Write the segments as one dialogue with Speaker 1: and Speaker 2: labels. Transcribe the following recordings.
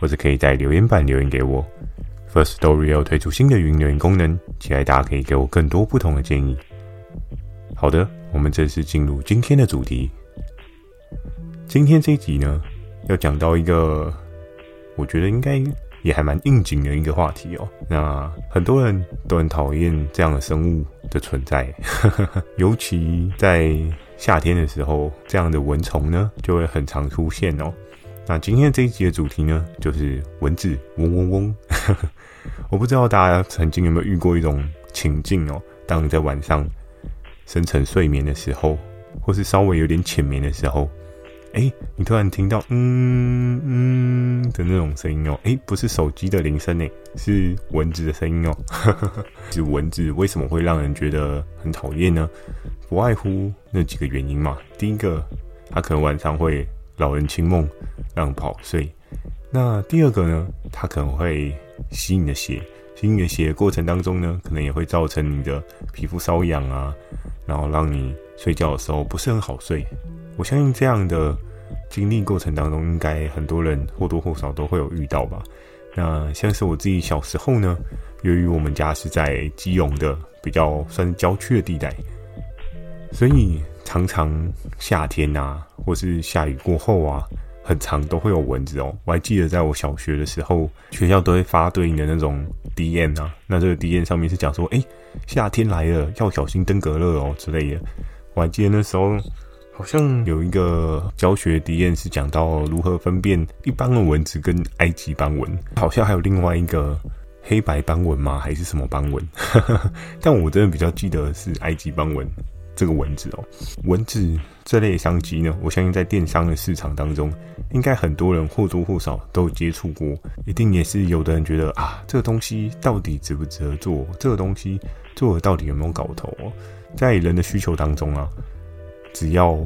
Speaker 1: 或者可以在留言板留言给我。First Story 要推出新的语音留言功能，期待大家可以给我更多不同的建议。好的，我们正式进入今天的主题。今天这一集呢，要讲到一个我觉得应该也还蛮应景的一个话题哦。那很多人都很讨厌这样的生物的存在，尤其在夏天的时候，这样的蚊虫呢就会很常出现哦。那今天这一集的主题呢，就是蚊子嗡嗡嗡。我不知道大家曾经有没有遇过一种情境哦，当你在晚上深沉睡眠的时候，或是稍微有点浅眠的时候，哎，你突然听到嗯嗯的那种声音哦，哎，不是手机的铃声诶，是蚊子的声音哦。是蚊子为什么会让人觉得很讨厌呢？不外乎那几个原因嘛。第一个，它可能晚上会。老人清梦，让跑睡。那第二个呢？它可能会吸你的血，吸你的血的过程当中呢，可能也会造成你的皮肤瘙痒啊，然后让你睡觉的时候不是很好睡。我相信这样的经历过程当中，应该很多人或多或少都会有遇到吧。那像是我自己小时候呢，由于我们家是在基隆的比较算是郊区的地带，所以。常常夏天啊，或是下雨过后啊，很常都会有蚊子哦。我还记得在我小学的时候，学校都会发对应的那种 DM 啊。那这个 DM 上面是讲说，哎，夏天来了，要小心登革热哦之类的。我还记得那时候好像有一个教学 DM 是讲到如何分辨一般的蚊子跟埃及斑蚊，好像还有另外一个黑白斑蚊吗？还是什么斑蚊？但我真的比较记得是埃及斑蚊。这个蚊子哦，蚊子这类商机呢，我相信在电商的市场当中，应该很多人或多或少都有接触过，一定也是有的人觉得啊，这个东西到底值不值得做？这个东西做的到底有没有搞头哦？在人的需求当中啊，只要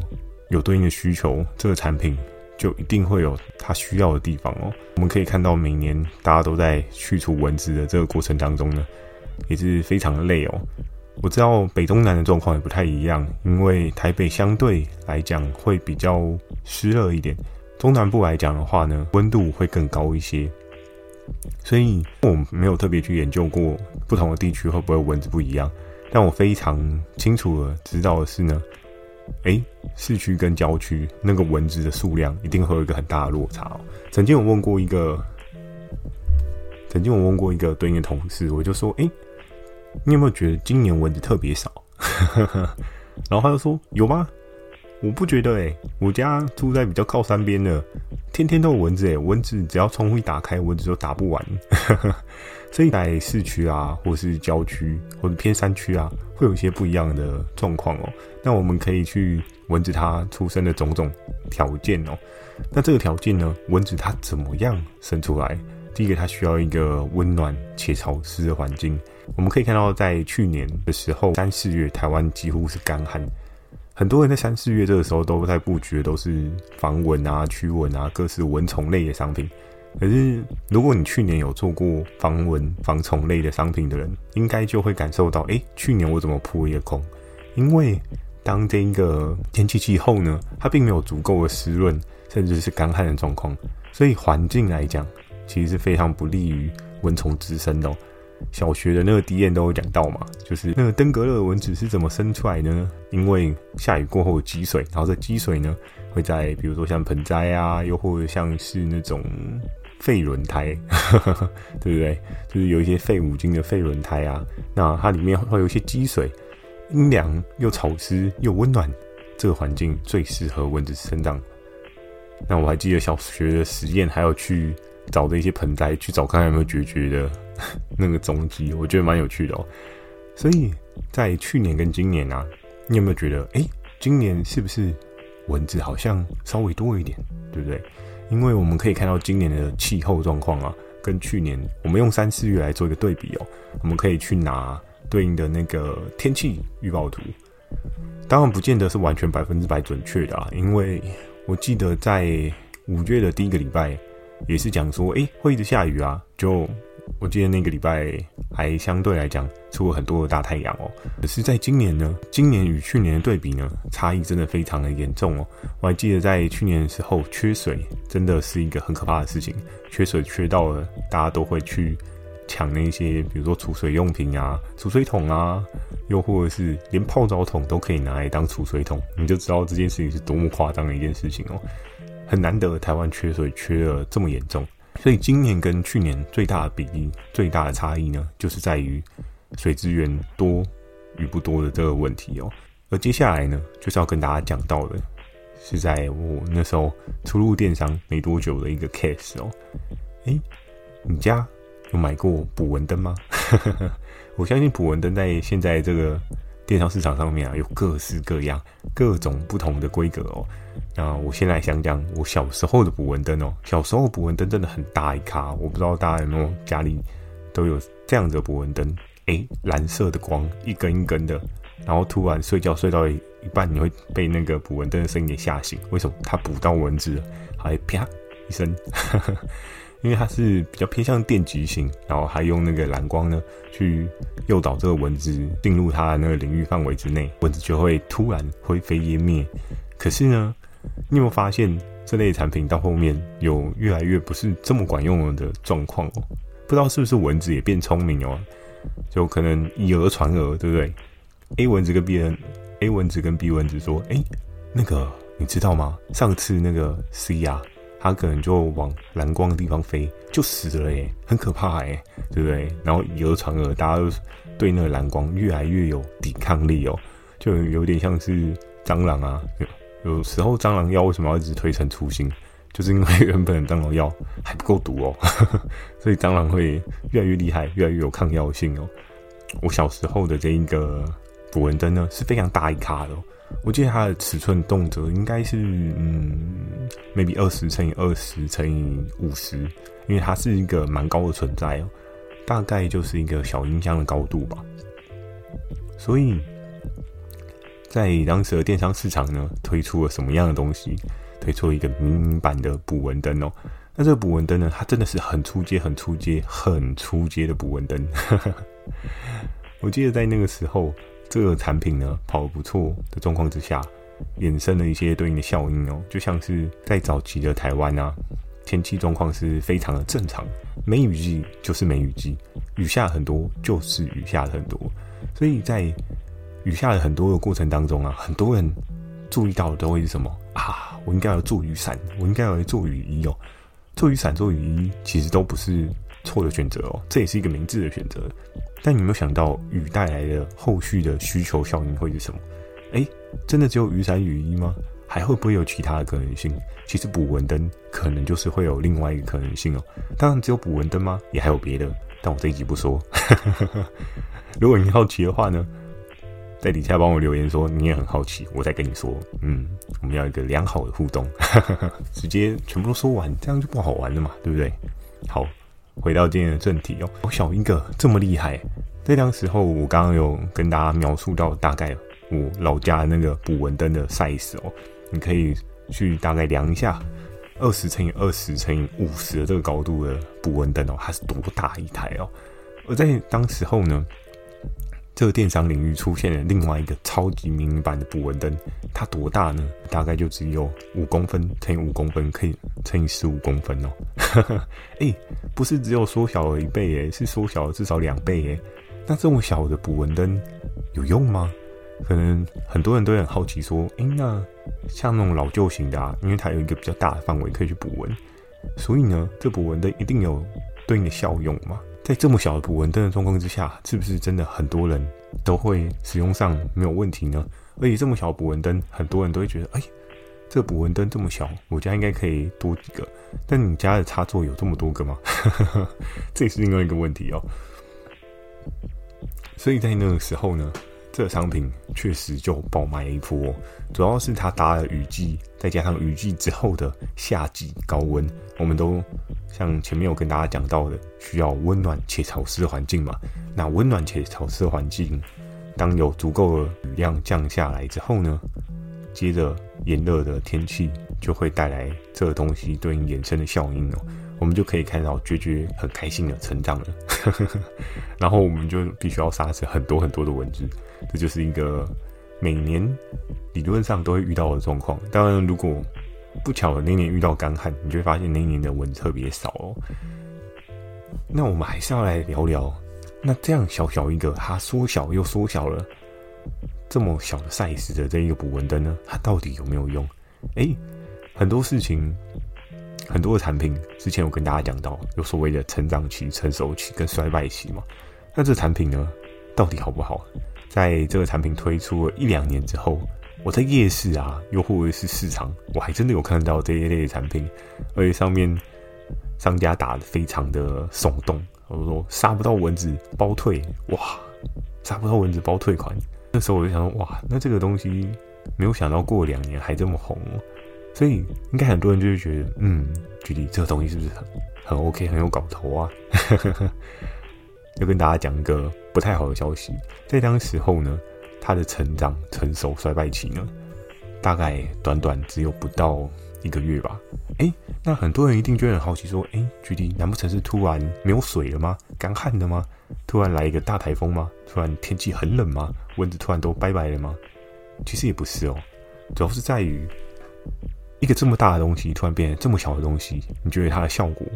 Speaker 1: 有对应的需求，这个产品就一定会有它需要的地方哦。我们可以看到，每年大家都在去除蚊子的这个过程当中呢，也是非常的累哦。我知道北中南的状况也不太一样，因为台北相对来讲会比较湿热一点，中南部来讲的话呢，温度会更高一些。所以我没有特别去研究过不同的地区会不会蚊子不一样，但我非常清楚的知道的是呢，诶，市区跟郊区那个蚊子的数量一定会有一个很大的落差。曾经我问过一个，曾经我问过一个对应的同事，我就说，诶。你有没有觉得今年蚊子特别少？然后他就说有吗？我不觉得诶，我家住在比较靠山边的，天天都有蚊子诶，蚊子只要窗户一打开，蚊子就打不完。所以在市区啊，或是郊区，或者偏山区啊，会有一些不一样的状况哦。那我们可以去蚊子它出生的种种条件哦。那这个条件呢，蚊子它怎么样生出来？第一个，它需要一个温暖且潮湿的环境。我们可以看到，在去年的时候，三四月台湾几乎是干旱，很多人在三四月这个时候都在布局的都是防蚊啊、驱蚊啊、各式蚊虫类的商品。可是，如果你去年有做过防蚊、防虫类的商品的人，应该就会感受到，哎，去年我怎么扑一个空？因为当这一个天气气候呢，它并没有足够的湿润，甚至是干旱的状况，所以环境来讲，其实是非常不利于蚊虫滋生的哦。小学的那个 DM 都有讲到嘛，就是那个登革热蚊子是怎么生出来呢？因为下雨过后积水，然后这积水呢会在比如说像盆栽啊，又或者像是那种废轮胎，对不对？就是有一些废五金的废轮胎啊，那它里面会有一些积水，阴凉又潮湿又温暖，这个环境最适合蚊子生长。那我还记得小学的实验，还有去。找的一些盆栽去找看有没有孑孓的 那个踪迹，我觉得蛮有趣的哦。所以在去年跟今年啊，你有没有觉得，哎，今年是不是蚊子好像稍微多一点，对不对？因为我们可以看到今年的气候状况啊，跟去年，我们用三四月来做一个对比哦，我们可以去拿对应的那个天气预报图。当然不见得是完全百分之百准确的啊，因为我记得在五月的第一个礼拜也是讲说，诶，会一直下雨啊，就。我记得那个礼拜还相对来讲出了很多的大太阳哦，可是在今年呢，今年与去年的对比呢，差异真的非常的严重哦。我还记得在去年的时候，缺水真的是一个很可怕的事情，缺水缺到了大家都会去抢那些，比如说储水用品啊、储水桶啊，又或者是连泡澡桶都可以拿来当储水桶，你就知道这件事情是多么夸张的一件事情哦。很难得台湾缺水缺得这么严重。所以今年跟去年最大的比例、最大的差异呢，就是在于水资源多与不多的这个问题哦。而接下来呢，就是要跟大家讲到的，是在我那时候初入电商没多久的一个 case 哦。诶，你家有买过捕蚊灯吗？我相信捕蚊灯在现在这个。电商市场上面啊，有各式各样、各种不同的规格哦。那我先来讲讲我小时候的捕蚊灯哦。小时候捕蚊灯真的很大一卡，我不知道大家有没有家里都有这样的捕蚊灯？诶，蓝色的光，一根一根的，然后突然睡觉睡到一半，你会被那个捕蚊灯的声音给吓醒。为什么？它捕到蚊子了，还啪一声。因为它是比较偏向电极型，然后还用那个蓝光呢，去诱导这个蚊子进入它的那个领域范围之内，蚊子就会突然灰飞烟灭。可是呢，你有没有发现这类产品到后面有越来越不是这么管用的状况哦？不知道是不是蚊子也变聪明哦？就可能以讹传讹，对不对？A 蚊子跟 B 人，A 蚊子跟 B 蚊子说：“哎，那个你知道吗？上次那个 C 呀。”它可能就往蓝光的地方飞，就死了耶，很可怕耶，对不对？然后以讹传讹，大家都对那个蓝光越来越有抵抗力哦，就有点像是蟑螂啊。有时候蟑螂药为什么要一直推陈出新？就是因为原本的蟑螂药还不够毒哦，所以蟑螂会越来越厉害，越来越有抗药性哦。我小时候的这一个捕蚊灯呢，是非常大一卡的哦。我记得它的尺寸动辄应该是嗯，maybe 二十乘以二十乘以五十，因为它是一个蛮高的存在哦，大概就是一个小音箱的高度吧。所以，在当时的电商市场呢，推出了什么样的东西？推出了一个迷你版的捕蚊灯哦。那这个捕蚊灯呢，它真的是很出街、很出街、很出街的捕蚊灯。我记得在那个时候。这个产品呢，跑得不错的状况之下，衍生了一些对应的效应哦，就像是在早期的台湾啊，天气状况是非常的正常，梅雨季就是梅雨季，雨下很多就是雨下很多，所以在雨下了很多的过程当中啊，很多人注意到的都会是什么啊？我应该要做雨伞，我应该要做雨衣哦，做雨伞、做雨衣其实都不是错的选择哦，这也是一个明智的选择。但你有没有想到雨带来的后续的需求效应会是什么？诶，真的只有雨伞、雨衣吗？还会不会有其他的可能性？其实捕蚊灯可能就是会有另外一个可能性哦。当然，只有捕蚊灯吗？也还有别的，但我这一集不说。如果你好奇的话呢，在底下帮我留言说你也很好奇，我再跟你说。嗯，我们要一个良好的互动，直接全部都说完，这样就不好玩了嘛，对不对？好。回到今天的正题哦，我小英哥这么厉害，在当时候我刚刚有跟大家描述到大概我老家那个捕蚊灯的 size 哦，你可以去大概量一下，二十乘以二十乘以五十的这个高度的捕蚊灯哦，它是多大一台哦？而在当时候呢，这个电商领域出现了另外一个超级迷你版的捕蚊灯，它多大呢？大概就只有五公分乘以五公分，可以乘以十五公分哦。哎、欸，不是只有缩小了一倍耶，是缩小了至少两倍耶。那这么小的捕蚊灯有用吗？可能很多人都很好奇说，哎、那像那种老旧型的啊，因为它有一个比较大的范围可以去捕蚊，所以呢，这捕蚊灯一定有对应的效用嘛？在这么小的补文灯的状况之下，是不是真的很多人都会使用上没有问题呢？而且这么小的补文灯，很多人都会觉得，哎，这补文灯这么小，我家应该可以多几个。但你家的插座有这么多个吗？这也是另外一个问题哦。所以在那个时候呢，这商品确实就爆卖了一波，主要是它搭了雨季，再加上雨季之后的夏季高温，我们都像前面有跟大家讲到的，需要温暖且潮湿的环境嘛。那温暖且潮湿的环境，当有足够的雨量降下来之后呢，接着炎热的天气就会带来这个东西对应衍生的效应哦。我们就可以看到绝绝很开心的成长了，然后我们就必须要杀死很多很多的蚊子，这就是一个每年理论上都会遇到的状况。当然，如果不巧的那年遇到干旱，你就会发现那一年的蚊子特别少哦。那我们还是要来聊聊，那这样小小一个，它缩小又缩小了这么小的 size 的这一个捕蚊灯呢，它到底有没有用？诶，很多事情。很多的产品之前有跟大家讲到，有所谓的成长期、成熟期跟衰败期嘛。那这产品呢，到底好不好？在这个产品推出了一两年之后，我在夜市啊，又或者是市场，我还真的有看到这一类的产品，而且上面商家打得非常的耸动，我说杀不到蚊子包退，哇，杀不到蚊子包退款。那时候我就想说，哇，那这个东西没有想到过两年还这么红。所以应该很多人就会觉得，嗯，具体这个东西是不是很很 OK，很有搞头啊？要跟大家讲一个不太好的消息，在当时候呢，他的成长、成熟、衰败期呢，大概短短只有不到一个月吧。诶，那很多人一定就很好奇说，诶，具体难不成是突然没有水了吗？干旱了吗？突然来一个大台风吗？突然天气很冷吗？蚊子突然都拜拜了吗？其实也不是哦，主要是在于。一个这么大的东西突然变成这么小的东西，你觉得它的效果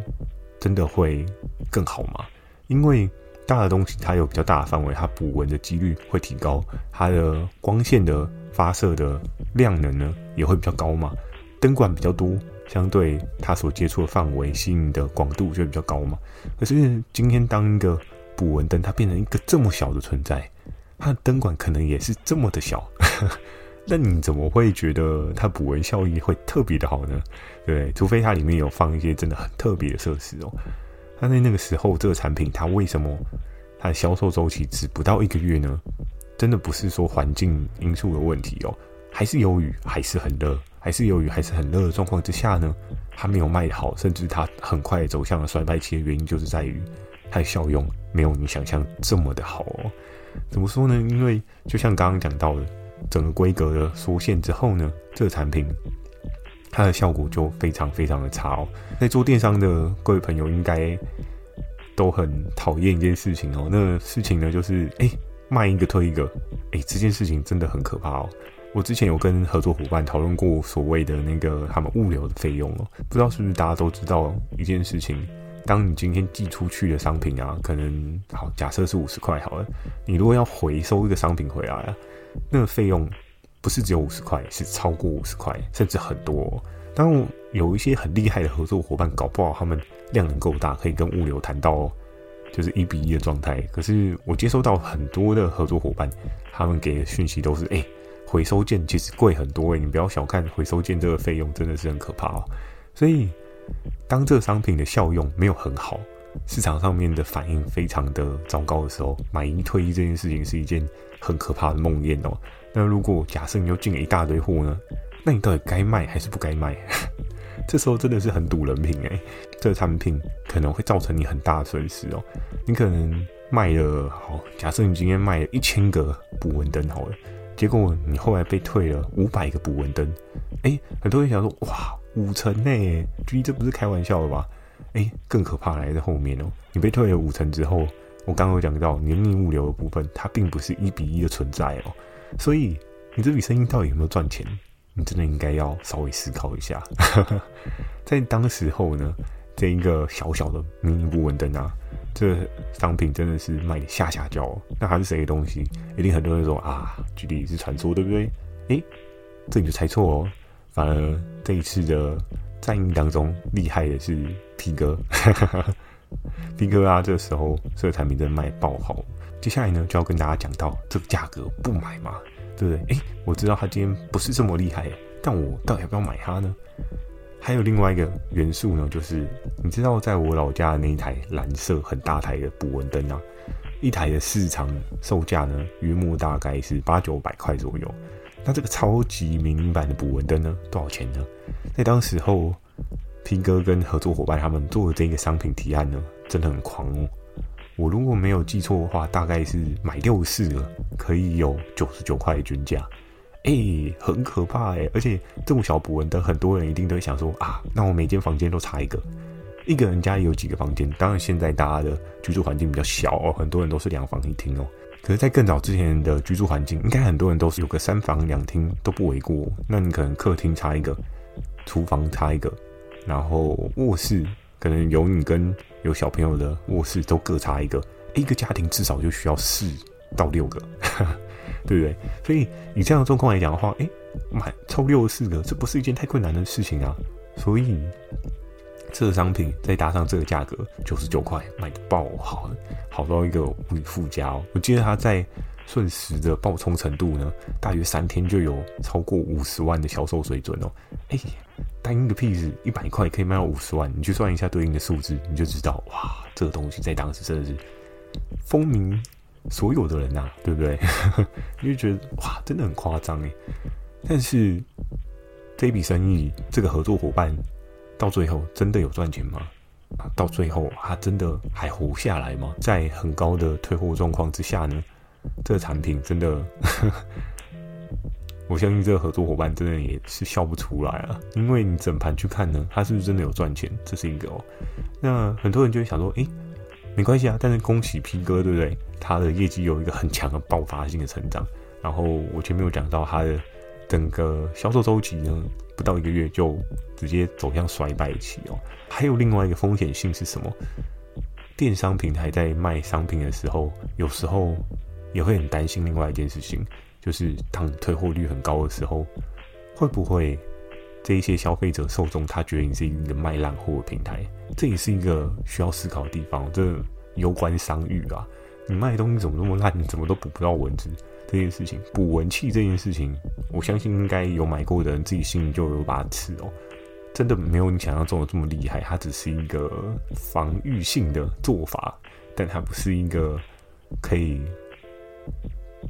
Speaker 1: 真的会更好吗？因为大的东西它有比较大的范围，它捕蚊的几率会提高，它的光线的发射的量能呢也会比较高嘛，灯管比较多，相对它所接触的范围吸引的广度就会比较高嘛。可是今天当一个捕蚊灯它变成一个这么小的存在，它的灯管可能也是这么的小。那你怎么会觉得它捕蚊效益会特别的好呢？对，除非它里面有放一些真的很特别的设施哦。那在那个时候，这个产品它为什么它的销售周期只不到一个月呢？真的不是说环境因素的问题哦，还是由于还是很热，还是由于还是很热的状况之下呢，它没有卖好，甚至它很快走向了衰败期的原因，就是在于它的效用没有你想象这么的好哦。怎么说呢？因为就像刚刚讲到的。整个规格的缩限之后呢，这个产品它的效果就非常非常的差哦。在做电商的各位朋友应该都很讨厌一件事情哦，那事情呢就是哎，卖一个推一个，哎，这件事情真的很可怕哦。我之前有跟合作伙伴讨论过所谓的那个他们物流的费用哦，不知道是不是大家都知道一件事情，当你今天寄出去的商品啊，可能好，假设是五十块好了，你如果要回收一个商品回来啊。那个费用不是只有五十块，是超过五十块，甚至很多哦。当然有一些很厉害的合作伙伴，搞不好他们量能够大，可以跟物流谈到就是一比一的状态。可是我接收到很多的合作伙伴，他们给的讯息都是：哎，回收件其实贵很多哎，你不要小看回收件这个费用，真的是很可怕哦。所以当这个商品的效用没有很好，市场上面的反应非常的糟糕的时候，买一退一这件事情是一件很可怕的梦魇哦。那如果假设你又进了一大堆货呢？那你到底该卖还是不该卖？这时候真的是很赌人品诶。这个产品可能会造成你很大的损失哦。你可能卖了好，假设你今天卖了一千个捕蚊灯好了，结果你后来被退了五百个捕蚊灯。诶，很多人想说哇，五成呢？距离这不是开玩笑的吧？哎，更可怕来在后面哦！你被退了五成之后，我刚刚有讲到黏腻物流的部分，它并不是一比一的存在哦。所以你这笔生意到底有没有赚钱？你真的应该要稍微思考一下。在当时候呢，这一个小小的迷你捕蚊灯啊，这商品真的是卖得吓吓叫。那还是谁的东西？一定很多人说啊，距离是传说，对不对？哎，这你就猜错哦。反而这一次的。战役当中厉害的是 P 哥，，P 哥啊，这时候这个产品真的卖爆好。接下来呢，就要跟大家讲到这个价格不买嘛，对不对？诶，我知道他今天不是这么厉害，但我到底要不要买它呢？还有另外一个元素呢，就是你知道，在我老家的那一台蓝色很大台的捕蚊灯啊，一台的市场售价呢，约莫大概是八九百块左右。那这个超级迷你版的捕蚊灯呢，多少钱呢？在当时候，P 哥跟合作伙伴他们做的这个商品提案呢，真的很狂哦。我如果没有记错的话，大概是买六四了可以有九十九块的均价。哎、很可怕哎！而且这么小捕蚊灯，很多人一定都会想说啊，那我每间房间都插一个。一个人家也有几个房间，当然现在大家的居住环境比较小哦，很多人都是两房一厅哦。可是，在更早之前的居住环境，应该很多人都是有个三房两厅都不为过。那你可能客厅插一个，厨房插一个，然后卧室可能有你跟有小朋友的卧室都各插一个，一个家庭至少就需要四到六个。对不对？所以以这样的状况来讲的话，哎，买凑六四个，这不是一件太困难的事情啊。所以这个商品再搭上这个价格，九十九块买的爆好，好到一个无以复加哦。我记得它在瞬时的爆冲程度呢，大约三天就有超过五十万的销售水准哦。哎，单一个 piece 一百块可以卖到五十万，你去算一下对应的数字，你就知道哇，这个东西在当时真的是风靡。所有的人呐、啊，对不对？你就觉得哇，真的很夸张诶。但是这一笔生意，这个合作伙伴到最后真的有赚钱吗？啊，到最后他真的还活下来吗？在很高的退货状况之下呢，这个产品真的，我相信这个合作伙伴真的也是笑不出来啊。因为你整盘去看呢，他是不是真的有赚钱？这是一个哦。那很多人就会想说，诶。没关系啊，但是恭喜 P 哥，对不对？他的业绩有一个很强的爆发性的成长。然后我前面有讲到他的整个销售周期呢，不到一个月就直接走向衰败期哦。还有另外一个风险性是什么？电商平台在卖商品的时候，有时候也会很担心另外一件事情，就是当退货率很高的时候，会不会？这一些消费者受众，他觉得你是一个卖烂货的平台，这也是一个需要思考的地方。这攸关商誉啊！你卖的东西怎么那么烂？你怎么都捕不到蚊子？这件事情，捕蚊器这件事情，我相信应该有买过的人自己心里就有把尺哦。真的没有你想象中的这么厉害，它只是一个防御性的做法，但它不是一个可以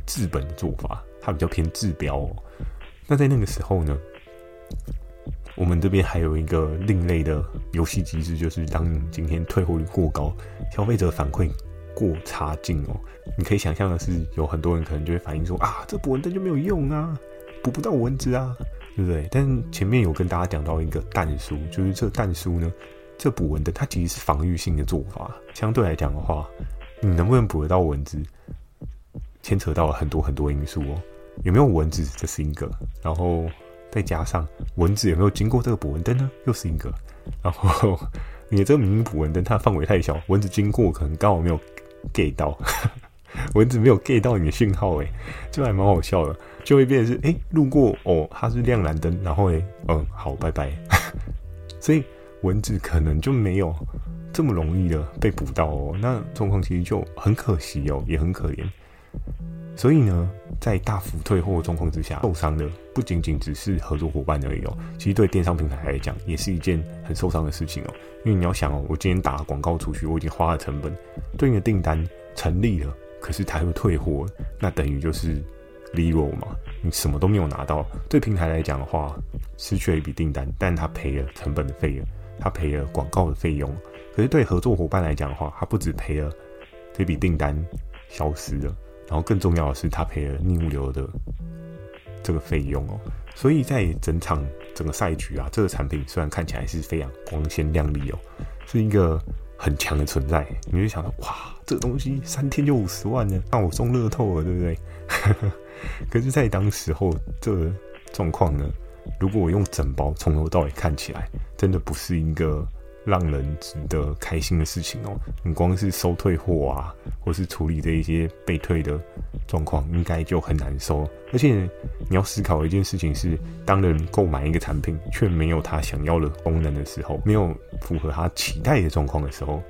Speaker 1: 治本的做法，它比较偏治标哦。那在那个时候呢？我们这边还有一个另类的游戏机制，就是当你今天退货率过高，消费者反馈过差劲哦，你可以想象的是，有很多人可能就会反映说啊，这捕蚊灯就没有用啊，捕不到蚊子啊，对不对？但前面有跟大家讲到一个但书，就是这但书呢，这捕蚊灯它其实是防御性的做法，相对来讲的话，你能不能捕得到蚊子，牵扯到了很多很多因素哦，有没有蚊子这是一个，然后。再加上蚊子有没有经过这个捕蚊灯呢？又是一个。然后你的这个明明捕蚊灯，它范围太小，蚊子经过可能刚好没有 gay 到，蚊子没有 gay 到你的讯号，诶，这还蛮好笑的，就会变成是诶，路过哦，它是亮蓝灯，然后诶，嗯，好，拜拜。所以蚊子可能就没有这么容易的被捕到哦，那状况其实就很可惜哦，也很可怜。所以呢，在大幅退货的状况之下，受伤的不仅仅只是合作伙伴而已哦。其实对电商平台来讲，也是一件很受伤的事情哦。因为你要想哦，我今天打广告出去，我已经花了成本，对应的订单成立了，可是他又退货，那等于就是 zero 嘛，你什么都没有拿到。对平台来讲的话，失去了一笔订单，但他赔了成本的费用，他赔了广告的费用。可是对合作伙伴来讲的话，他不止赔了这笔订单消失了。然后更重要的是，他赔了逆物流的这个费用哦。所以在整场整个赛局啊，这个产品虽然看起来是非常光鲜亮丽哦，是一个很强的存在。你就想到，哇，这个东西三天就五十万呢，那我中乐透了，对不对？可是，在当时候这状况呢，如果我用整包从头到尾看起来，真的不是一个。让人值得开心的事情哦，你光是收退货啊，或是处理这一些被退的状况，应该就很难受。而且你要思考一件事情是，当人购买一个产品却没有他想要的功能的时候，没有符合他期待的状况的时候，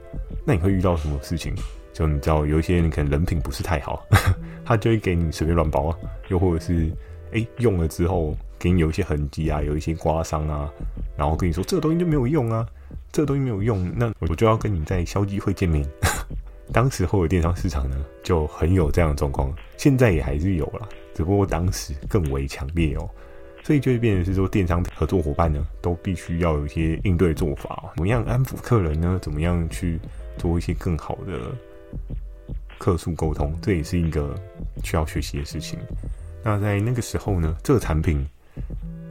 Speaker 1: 那你会遇到什么事情？就你知道，有一些人可能人品不是太好，他就会给你随便乱包啊，又或者是哎用了之后给你有一些痕迹啊，有一些刮伤啊，然后跟你说这个东西就没有用啊。这个东西没有用，那我就要跟你在消基会见面，当时候的电商市场呢，就很有这样的状况，现在也还是有啦，只不过当时更为强烈哦。所以就会变成是说，电商合作伙伴呢，都必须要有一些应对做法，怎么样安抚客人呢？怎么样去做一些更好的客诉沟通？这也是一个需要学习的事情。那在那个时候呢，这个产品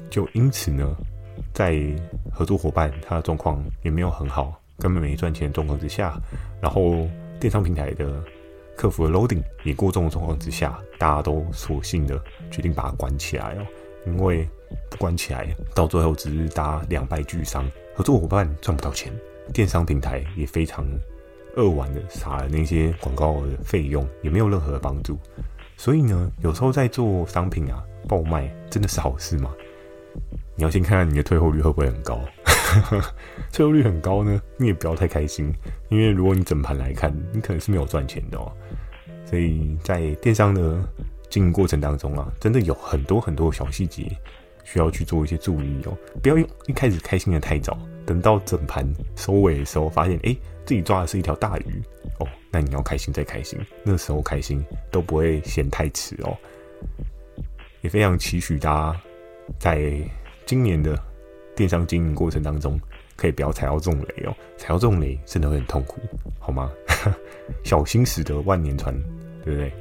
Speaker 1: 就因此呢，在合作伙伴他的状况也没有很好，根本没赚钱的状况之下，然后电商平台的客服的 loading 也过重的状况之下，大家都索性的决定把它关起来哦。因为不关起来，到最后只是大家两败俱伤，合作伙伴赚不到钱，电商平台也非常扼腕的撒了那些广告的费用，也没有任何的帮助。所以呢，有时候在做商品啊，爆卖真的是好事吗？你要先看看你的退货率会不会很高。退货率很高呢，你也不要太开心，因为如果你整盘来看，你可能是没有赚钱的哦。所以在电商的经营过程当中啊，真的有很多很多小细节需要去做一些注意哦。不要一一开始开心的太早，等到整盘收尾的时候，发现哎，自己抓的是一条大鱼哦，那你要开心再开心，那时候开心都不会嫌太迟哦。也非常期许大家在今年的电商经营过程当中，可以不要踩到这种雷哦，踩到这种雷真的会很痛苦，好吗？小心驶得万年船，对不对？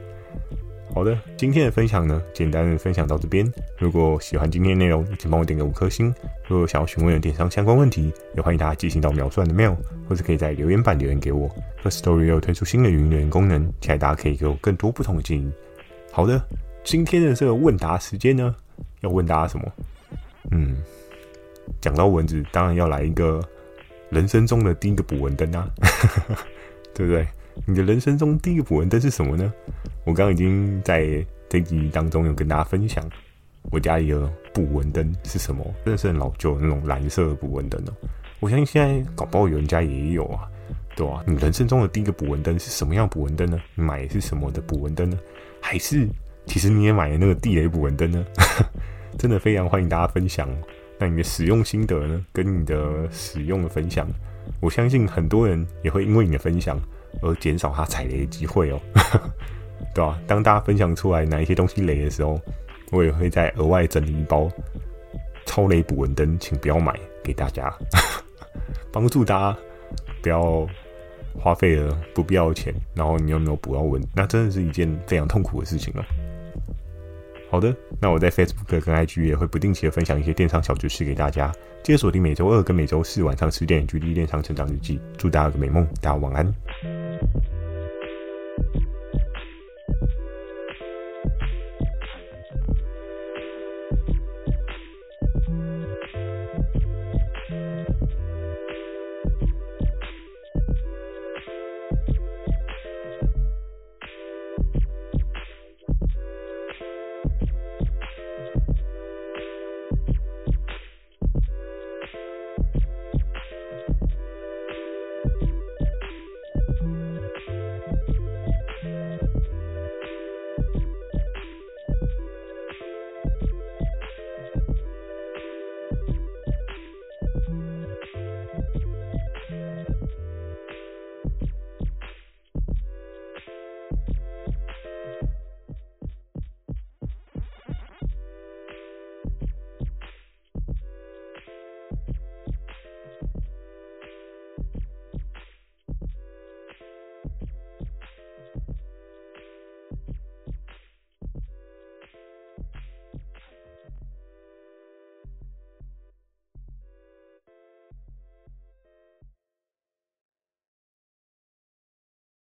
Speaker 1: 好的，今天的分享呢，简单的分享到这边。如果喜欢今天内容，请帮我点个五颗星。如果想要询问的电商相关问题，也欢迎大家寄信到描述栏的 mail，或者可以在留言板留言给我。Story 又推出新的语音留言功能，期待大家可以给我更多不同的建议。好的，今天的这个问答时间呢，要问大家什么？嗯，讲到蚊子，当然要来一个人生中的第一个捕蚊灯啊，对不对？你的人生中第一个捕蚊灯是什么呢？我刚刚已经在这集当中有跟大家分享，我家里的捕蚊灯是什么，真的是很老旧那种蓝色的捕蚊灯哦。我相信现在搞不好有人家也有啊，对吧？你人生中的第一个捕蚊灯是什么样捕蚊灯呢？你买的是什么的捕蚊灯呢？还是其实你也买了那个地雷捕蚊灯呢？真的非常欢迎大家分享。那你的使用心得呢？跟你的使用的分享，我相信很多人也会因为你的分享。而减少他踩雷的机会哦，对吧？当大家分享出来哪一些东西雷的时候，我也会再额外整理一包超雷捕蚊灯，请不要买给大家，帮助大家不要花费了不必要的钱，然后你又没有捕到蚊，那真的是一件非常痛苦的事情了。好的，那我在 Facebook 跟 IG 也会不定期的分享一些电商小知识给大家，记得锁定每周二跟每周四晚上十点《GD 电商成长日记》，祝大家有个美梦，大家晚安。